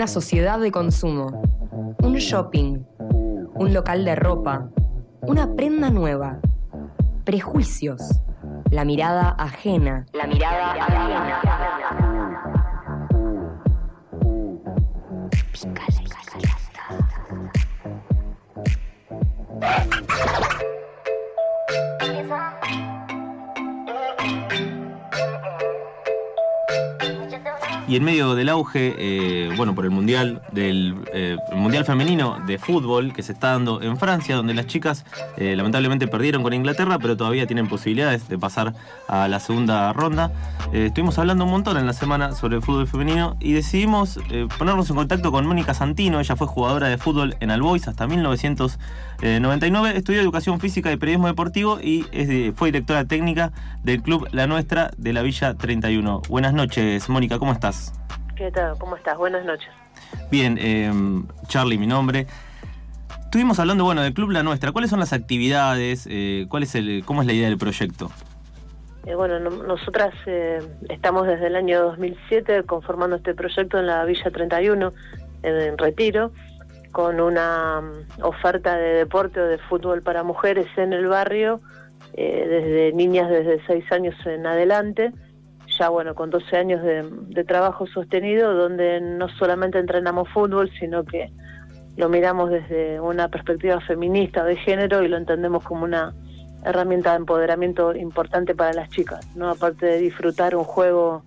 una sociedad de consumo, un shopping, un local de ropa, una prenda nueva, prejuicios, la mirada ajena, la mirada ajena. Y en medio del auge, eh, bueno, por el mundial del eh, mundial femenino de fútbol que se está dando en Francia, donde las chicas eh, lamentablemente perdieron con Inglaterra, pero todavía tienen posibilidades de pasar a la segunda ronda. estuvimos hablando un montón en la semana sobre el fútbol femenino y decidimos ponernos en contacto con Mónica Santino. Ella fue jugadora de fútbol en Albois hasta 1999, estudió educación física y periodismo deportivo y fue directora técnica del club La Nuestra de la Villa 31. Buenas noches, Mónica, ¿cómo estás? ¿Qué tal? ¿Cómo estás? Buenas noches. Bien, em, Charlie, mi nombre. Estuvimos hablando, bueno, del Club La Nuestra. ¿Cuáles son las actividades? Eh, ¿cuál es el, ¿Cómo es la idea del proyecto? Eh, bueno, nosotras eh, estamos desde el año 2007 conformando este proyecto en la Villa 31, en, Retiro, con una mm, oferta de deporte o de fútbol para mujeres en el barrio, desde niñas desde 6 años en adelante ya bueno, con 12 años de, trabajo sostenido, donde no solamente entrenamos fútbol, sino que lo miramos desde una perspectiva feminista de género y lo entendemos como una herramienta de empoderamiento importante para las chicas, ¿no? Aparte de disfrutar un juego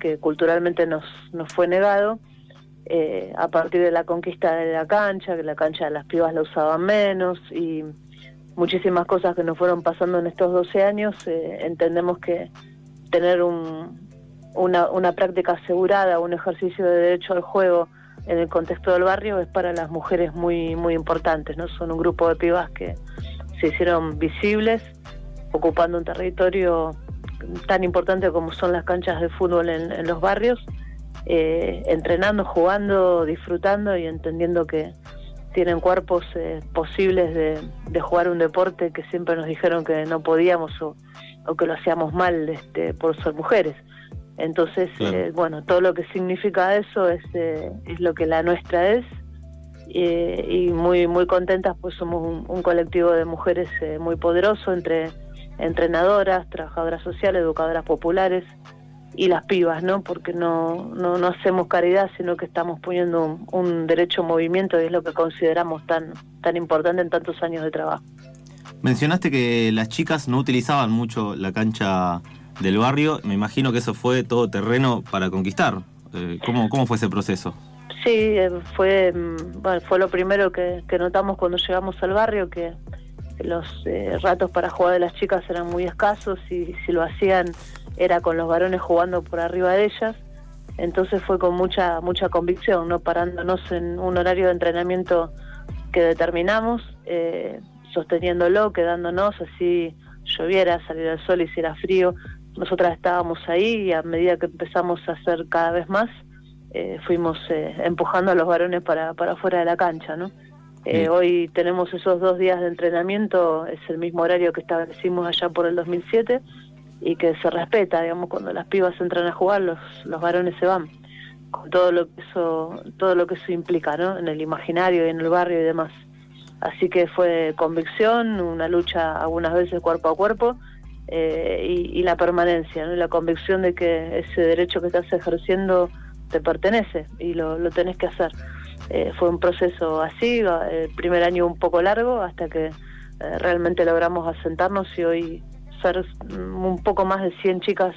que culturalmente nos, nos fue negado, eh, a partir de la conquista de la cancha, que la cancha de las pibas la usaban menos y muchísimas cosas que nos fueron pasando en estos 12 años, eh, entendemos que tener una, una práctica asegurada, un ejercicio de derecho al juego en el contexto del barrio es para las mujeres muy muy importantes, ¿no? Son un grupo de pibas que se hicieron visibles, ocupando un territorio tan importante como son las canchas de fútbol en, los barrios, eh, entrenando, jugando, disfrutando y entendiendo que tienen cuerpos eh, posibles de, de, jugar un deporte que siempre nos dijeron que no podíamos o, o que lo hacíamos mal este, por ser mujeres. Entonces, eh, bueno, todo lo que significa eso es, eh, es lo que la nuestra es eh, y muy muy contentas, pues somos un, colectivo de mujeres muy poderoso entre entrenadoras, trabajadoras sociales, educadoras populares y las pibas, ¿no? Porque no, no, no hacemos caridad, sino que estamos poniendo un, un derecho movimiento y es lo que consideramos tan, tan importante en tantos años de trabajo. Mencionaste que las chicas no utilizaban mucho la cancha del barrio. Me imagino que eso fue todo terreno para conquistar. Eh, ¿Cómo, cómo fue ese proceso? Sí, eh, fue, mm, bueno, fue lo primero que, notamos cuando llegamos al barrio, que los eh, ratos para jugar de las chicas eran muy escasos y si lo hacían era con los varones jugando por arriba de ellas. Entonces fue con mucha mucha convicción, no parándonos en un horario de entrenamiento que determinamos. Sosteniéndolo, quedándonos, así lloviera, saliera el sol, hiciera frío. Nosotras estábamos ahí y a medida que empezamos a hacer cada vez más, eh, fuimos eh, empujando a los varones para, para fuera de la cancha, ¿no? Eh, hoy tenemos esos dos días de entrenamiento, es el mismo horario que establecimos allá por el 2007 y que se respeta, digamos, cuando las pibas entran a jugar, los, los varones se van, con todo lo que eso, todo lo que eso implica, ¿no? En el imaginario y en el barrio y demás. Así que fue convicción, una lucha algunas veces cuerpo a cuerpo eh, y, la permanencia, ¿no? la convicción de que ese derecho que estás ejerciendo te pertenece y lo, tenés que hacer. Eh, fue un proceso así, el primer año un poco largo hasta que eh, realmente logramos asentarnos y hoy ser un poco más de 100 chicas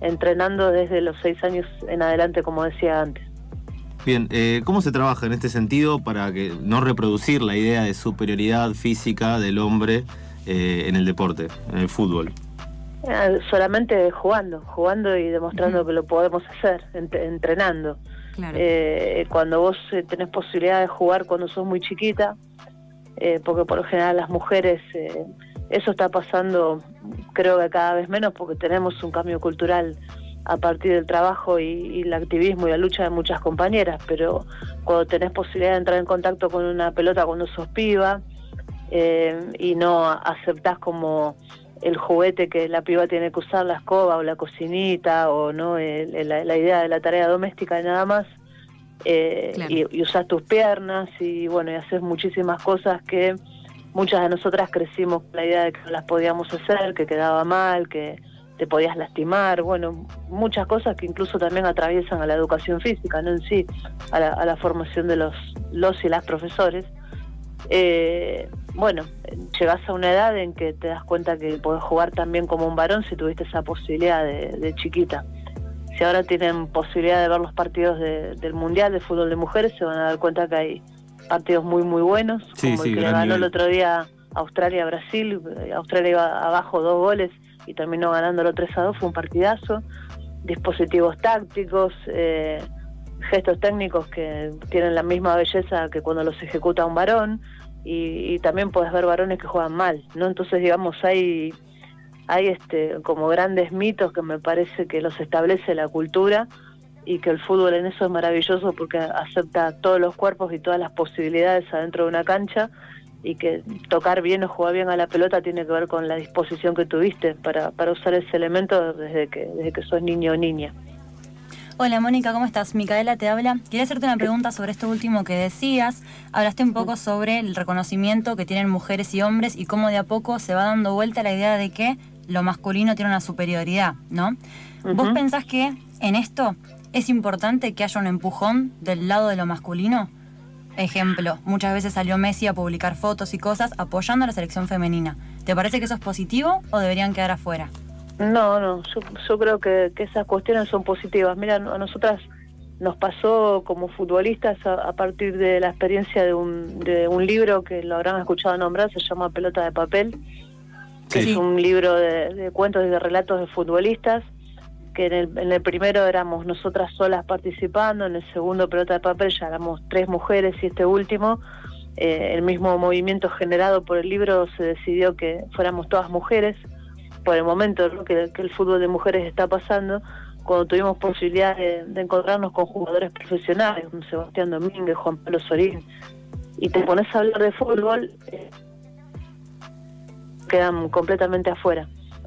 entrenando desde los 6 años en adelante, como decía antes. Bien, eh, ¿cómo se trabaja en este sentido para que no reproducir la idea de superioridad física del hombre eh, en el deporte, en el fútbol? Eh, solamente jugando, jugando y demostrando que lo podemos hacer, entrenando. cuando vos tenés posibilidad de jugar cuando sos muy chiquita, porque por lo general las mujeres, eso está pasando creo que cada vez menos porque tenemos un cambio cultural a partir del trabajo y, el activismo y la lucha de muchas compañeras, pero cuando tenés posibilidad de entrar en contacto con una pelota cuando sos piba eh, y no aceptás como el juguete que la piba tiene que usar, la escoba o la cocinita o no la, idea de la tarea doméstica y nada más, eh, y, y, usas tus piernas y bueno, y haces muchísimas cosas que muchas de nosotras crecimos con la idea de que no las podíamos hacer, que quedaba mal, que te podías lastimar, bueno, muchas cosas que incluso también atraviesan a la educación física, no en sí, a la, formación de los, los y las profesores. Eh, bueno, llegas a una edad en que te das cuenta que podés jugar también como un varón si tuviste esa posibilidad de, chiquita. Si ahora tienen posibilidad de ver los partidos del Mundial de Fútbol de Mujeres, se van a dar cuenta que hay partidos muy, muy buenos, como el que ganó el otro día Australia-Brasil. Australia iba abajo dos goles y terminó ganándolo 3 a 2, fue un partidazo. Dispositivos tácticos, eh, gestos técnicos que tienen la misma belleza que cuando los ejecuta un varón y, también puedes ver varones que juegan mal, ¿no? Entonces, digamos, hay hay este como grandes mitos que me parece que los establece la cultura y que el fútbol en eso es maravilloso porque acepta todos los cuerpos y todas las posibilidades adentro de una cancha y que tocar bien o jugar bien a la pelota tiene que ver con la disposición que tuviste para, para usar ese elemento desde que, desde que sos niño o niña. Hola Mónica, ¿cómo estás? Micaela te habla. Quería hacerte una pregunta sobre esto último que decías. Hablaste un poco sobre el reconocimiento que tienen mujeres y hombres y cómo de a poco se va dando vuelta la idea de que lo masculino tiene una superioridad, ¿no? ¿Vos pensás que en esto es importante que haya un empujón del lado de lo masculino? Ejemplo, muchas veces salió Messi a publicar fotos y cosas apoyando a la selección femenina. ¿Te parece que eso es positivo o deberían quedar afuera? No, no, yo, creo que, esas cuestiones son positivas. Mira, a nosotras nos pasó como futbolistas a, partir de la experiencia de un, de un libro que lo habrán escuchado nombrar, se llama Pelota de Papel, que es un libro de, cuentos y de relatos de futbolistas, que en el, en el primero éramos nosotras solas participando, en el segundo Pelota de Papel ya éramos tres mujeres y este último, eh, el mismo movimiento generado por el libro se decidió que fuéramos todas mujeres por el momento que, el fútbol de mujeres está pasando, cuando tuvimos posibilidad de, encontrarnos con jugadores profesionales, como Sebastián Domínguez, Juan Pablo Sorín, y te pones a hablar de fútbol, eh, quedan completamente afuera.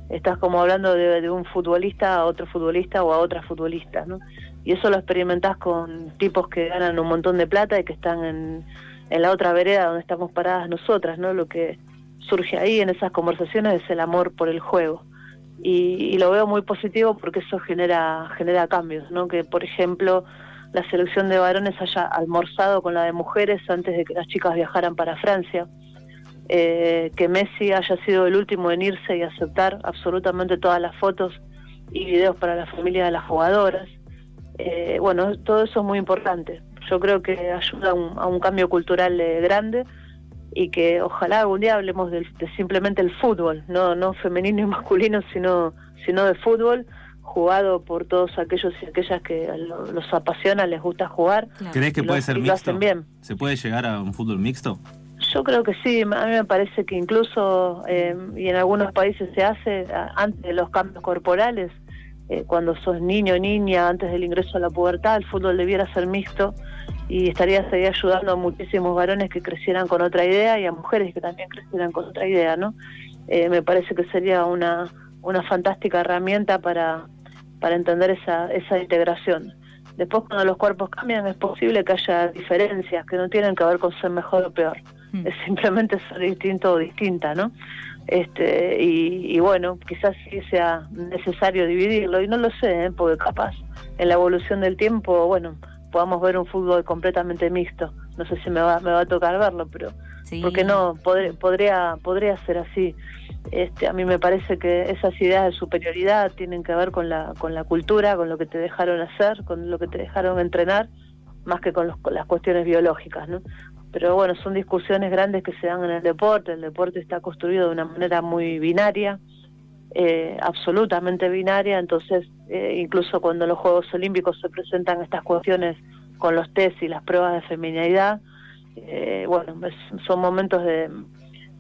Estás como hablando de, un futbolista a otro futbolista o a otra futbolista, ¿no? Y eso lo experimentás con tipos que ganan un montón de plata y que están en, en la otra vereda donde estamos paradas nosotras, ¿no? Lo que surge ahí en esas conversaciones es el amor por el juego. Y, lo veo muy positivo porque eso genera, genera cambios, ¿no? Que, por ejemplo, la selección de varones haya almorzado con la de mujeres antes de que las chicas viajaran para Francia. Eh, que Messi haya sido el último en irse y aceptar absolutamente todas las fotos y videos para la familia de las jugadoras. Eh, bueno, todo eso es muy importante. Yo creo que ayuda a un, a un cambio cultural eh, grande y que ojalá algún día hablemos de, simplemente el fútbol, no no femenino y masculino, sino sino de fútbol jugado por todos aquellos y aquellas que los apasiona, les gusta jugar. ¿Crees que puede ser mixto? Bien. ¿Se puede llegar a un fútbol mixto? Yo creo que sí, a mí me parece que incluso, eh, y en algunos países se hace, antes de los cambios corporales, eh, cuando sos niño o niña, antes del ingreso a la pubertad, el fútbol debiera ser mixto y estaría seguir ayudando a muchísimos varones que crecieran con otra idea y a mujeres que también crecieran con otra idea, ¿no? Eh, me parece que sería una, una fantástica herramienta para, para entender esa, esa integración. Después cuando los cuerpos cambian es posible que haya diferencias que no tienen que ver con ser mejor o peor, mm. es simplemente ser distinto o distinta, ¿no? este y, bueno quizás sí sea necesario dividirlo y no lo sé ¿eh? porque capaz en la evolución del tiempo bueno podamos ver un fútbol completamente mixto no sé si me va me va a tocar verlo pero porque no podría podría ser así este a mí me parece que esas ideas de superioridad tienen que ver con la con la cultura con lo que te dejaron hacer con lo que te dejaron entrenar más que con, con las cuestiones biológicas no pero bueno, son discusiones grandes que se dan en el deporte, el deporte está construido de una manera muy binaria, eh, absolutamente binaria, entonces eh, incluso cuando los Juegos Olímpicos se presentan estas cuestiones con los test y las pruebas de feminidad, eh, bueno, son momentos de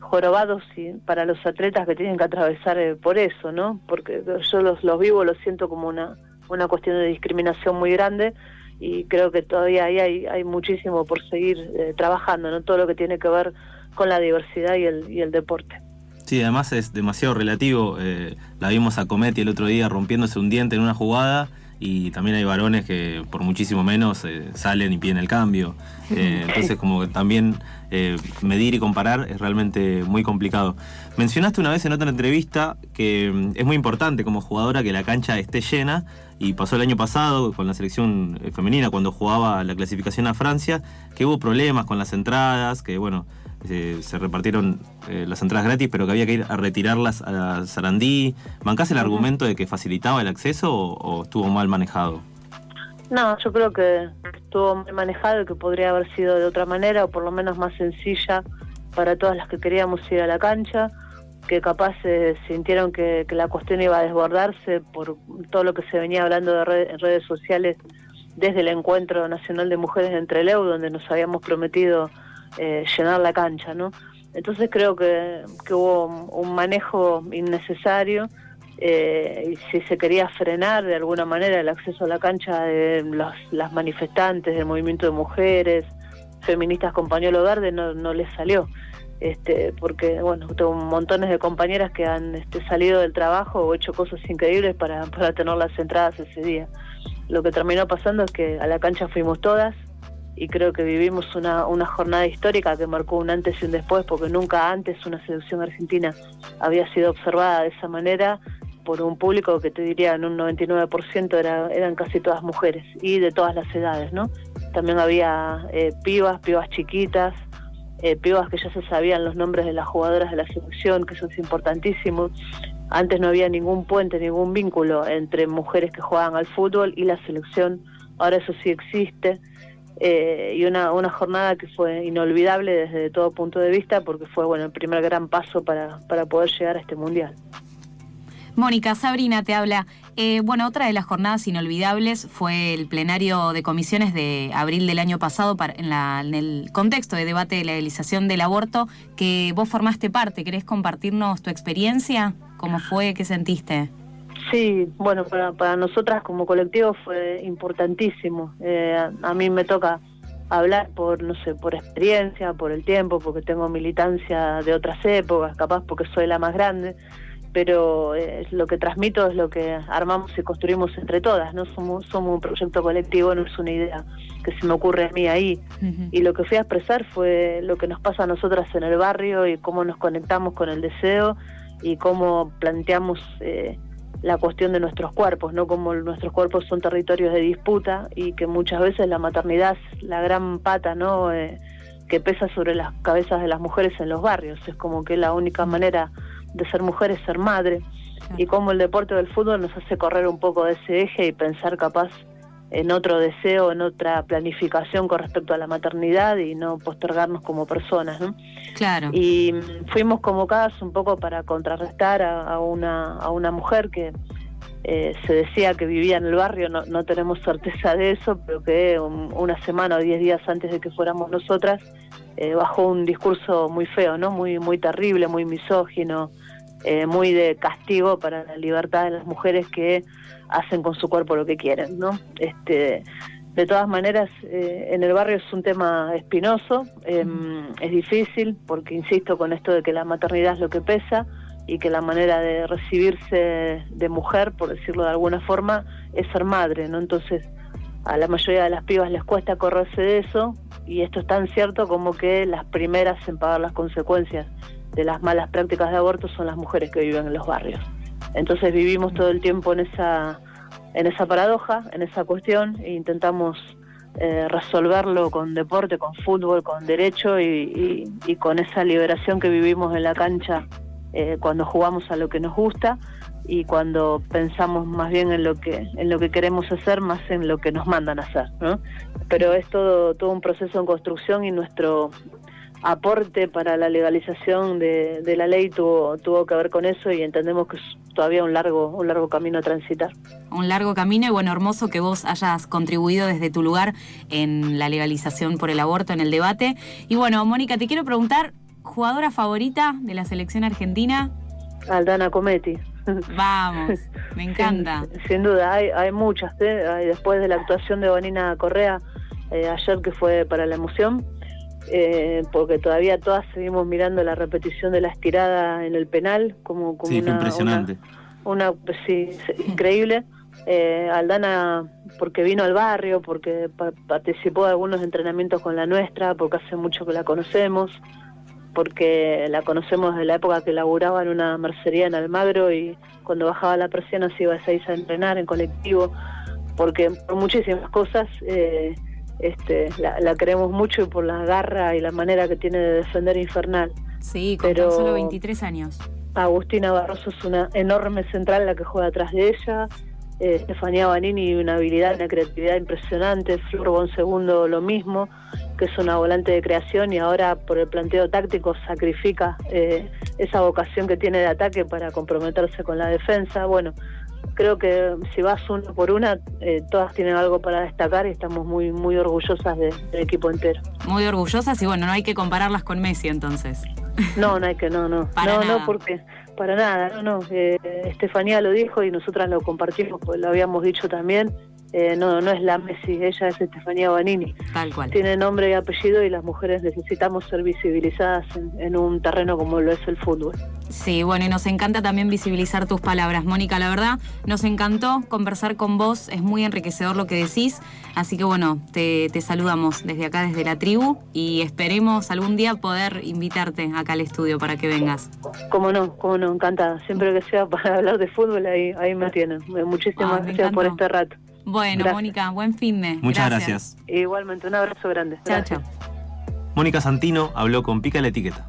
jorobados y para los atletas que tienen que atravesar por eso, ¿no? Porque yo los, los vivo, los siento como una, una cuestión de discriminación muy grande, y creo que todavía ahí hay, hay muchísimo por seguir eh, trabajando, ¿no? Todo lo que tiene que ver con la diversidad y el, deporte. Sí, además es demasiado relativo. Eh, la vimos a Cometti el otro día rompiéndose un diente en una jugada y también hay varones que por muchísimo menos eh, salen y piden el cambio. Eh, entonces como que también eh, medir y comparar es realmente muy complicado. Mencionaste una vez en otra entrevista que mm, es muy importante como jugadora que la cancha esté llena y pasó el año pasado con la selección femenina cuando jugaba la clasificación a Francia, que hubo problemas con las entradas, que bueno, se repartieron eh, las entradas gratis, pero que había que ir a retirarlas a Sarandí. ¿Bancás el argumento de que facilitaba el acceso o, estuvo mal manejado? No, yo creo que estuvo mal manejado y que podría haber sido de otra manera, o por lo menos más sencilla para todas las que queríamos ir a la cancha, que capaz eh, sintieron que, la cuestión iba a desbordarse por todo lo que se venía hablando de en redes sociales desde el Encuentro Nacional de Mujeres de Entreleu, donde nos habíamos prometido eh, llenar la cancha, ¿no? Entonces creo que, hubo un manejo innecesario eh, y si se quería frenar de alguna manera el acceso a la cancha de las manifestantes del movimiento de mujeres, feministas con pañuelo verde, no, no les salió. Este, porque bueno, tengo montones de compañeras que han este, salido del trabajo o hecho cosas increíbles para, para tener las entradas ese día. Lo que terminó pasando es que a la cancha fuimos todas, y creo que vivimos una, una jornada histórica que marcó un antes y un después, porque nunca antes una selección argentina había sido observada de esa manera por un público que te diría en un 99% era, eran casi todas mujeres y de todas las edades, ¿no? También había eh, pibas, pibas chiquitas, eh, pibas que ya se sabían los nombres de las jugadoras de la selección, que eso es importantísimo. Antes no había ningún puente, ningún vínculo entre mujeres que jugaban al fútbol y la selección, ahora eso sí existe. Eh, y una, una jornada que fue inolvidable desde todo punto de vista porque fue bueno el primer gran paso para, para poder llegar a este mundial. Mónica, Sabrina te habla. Eh, bueno, otra de las jornadas inolvidables fue el plenario de comisiones de abril del año pasado en, la, en el contexto de debate de la legalización del aborto, que vos formaste parte. ¿Querés compartirnos tu experiencia? ¿Cómo fue? ¿Qué sentiste? Sí, bueno, para, para nosotras como colectivo fue importantísimo. Eh, a, mí me toca hablar por, no sé, por experiencia, por el tiempo, porque tengo militancia de otras épocas, capaz porque soy la más grande, pero eh, lo que transmito es lo que armamos y construimos entre todas, ¿no? Somos, somos un proyecto colectivo, no es una idea que se me ocurre a mí ahí. Y lo que fui a expresar fue lo que nos pasa a nosotras en el barrio y cómo nos conectamos con el deseo y cómo planteamos... Eh, la cuestión de nuestros cuerpos, ¿no? Como nuestros cuerpos son territorios de disputa y que muchas veces la maternidad es la gran pata, ¿no? Eh, que pesa sobre las cabezas de las mujeres en los barrios. Es como que la única manera de ser mujer es ser madre. Y como el deporte del fútbol nos hace correr un poco de ese eje y pensar capaz en otro deseo, en otra planificación con respecto a la maternidad y no postergarnos como personas. ¿no? Claro. Y fuimos convocadas un poco para contrarrestar a, una, a una mujer que eh, se decía que vivía en el barrio, no, no tenemos certeza de eso, pero que una semana o diez días antes de que fuéramos nosotras, eh, bajó un discurso muy feo, ¿no? Muy, muy terrible, muy misógino, eh, muy de castigo para la libertad de las mujeres que hacen con su cuerpo lo que quieren, ¿no? Este, de todas maneras, eh, en el barrio es un tema espinoso, em, es difícil, porque insisto con esto de que la maternidad es lo que pesa y que la manera de recibirse de mujer, por decirlo de alguna forma, es ser madre, ¿no? Entonces, a la mayoría de las pibas les cuesta correrse de eso, y esto es tan cierto como que las primeras en pagar las consecuencias de las malas prácticas de aborto son las mujeres que viven en los barrios. Entonces vivimos todo el tiempo en esa, en esa paradoja, en esa cuestión, e intentamos eh, resolverlo con deporte, con fútbol, con derecho y, con esa liberación que vivimos en la cancha eh, cuando jugamos a lo que nos gusta y cuando pensamos más bien en lo que en lo que queremos hacer más en lo que nos mandan a hacer ¿no? pero es todo todo un proceso en construcción y nuestro aporte para la legalización de, la ley tuvo, tuvo que ver con eso y entendemos que es todavía un largo, un largo camino a transitar. Un largo camino y bueno, hermoso que vos hayas contribuido desde tu lugar en la legalización por el aborto, en el debate. Y bueno, Mónica, te quiero preguntar, ¿jugadora favorita de la selección argentina? Aldana Cometti. Vamos, me encanta. Sin, duda, hay, hay muchas. ¿eh? Después de la actuación de Bonina Correa, eh, ayer que fue para la emoción, eh, porque todavía todas seguimos mirando la repetición de la estirada en el penal como, como sí, una, impresionante. una sí, increíble. Eh, Aldana porque vino al barrio, porque pa- participó de algunos entrenamientos con la nuestra, porque hace mucho que la conocemos, porque la conocemos desde la época que laburaba en una mercería en Almagro y cuando bajaba la persiana se iba a seis a entrenar en colectivo, porque por muchísimas cosas eh, este, la, la queremos mucho y por la garra y la manera que tiene de defender infernal. Sí, con Pero- tan solo 23 años. Agustina Barroso es una enorme central la que juega atrás de ella. Eh, Estefanía Banini una habilidad, una creatividad impresionante. Flor Bon Segundo lo mismo, que es una volante de creación y ahora por el planteo táctico sacrifica eh, esa vocación que tiene de ataque para comprometerse con la defensa. Bueno, creo que si vas una por una, eh, todas tienen algo para destacar y estamos muy muy orgullosas de- del equipo entero. Muy orgullosas y bueno, no hay que compararlas con Messi entonces. No, no hay que, no, no. Para no, nada. no, porque para nada, no, no. Eh, Estefanía lo dijo y nosotras lo compartimos, pues lo habíamos dicho también. Eh, no, no es la Messi, ella es Estefanía Banini. Tal cual. Tiene nombre y apellido y las mujeres necesitamos ser visibilizadas en, en un terreno como lo es el fútbol. Sí, bueno, y nos encanta también visibilizar tus palabras, Mónica. La verdad, nos encantó conversar con vos, es muy enriquecedor lo que decís. Así que bueno, te, te saludamos desde acá, desde la tribu, y esperemos algún día poder invitarte acá al estudio para que vengas. Como no, como no, encantada. Siempre que sea para hablar de fútbol, ahí, ahí me tienen. Muchísimas Ah, me gracias por este rato. Bueno, Gracias. Mónica, buen fin de. Muchas gracias. Igualmente, un abrazo grande. Chao, Gracias. chao. Mónica Santino habló con Pica la Etiqueta.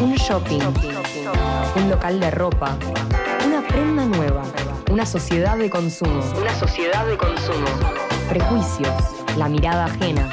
Un shopping. Un local de ropa. Una prenda nueva. Una sociedad de consumo. Una sociedad de consumo. Prejuicios. La mirada ajena.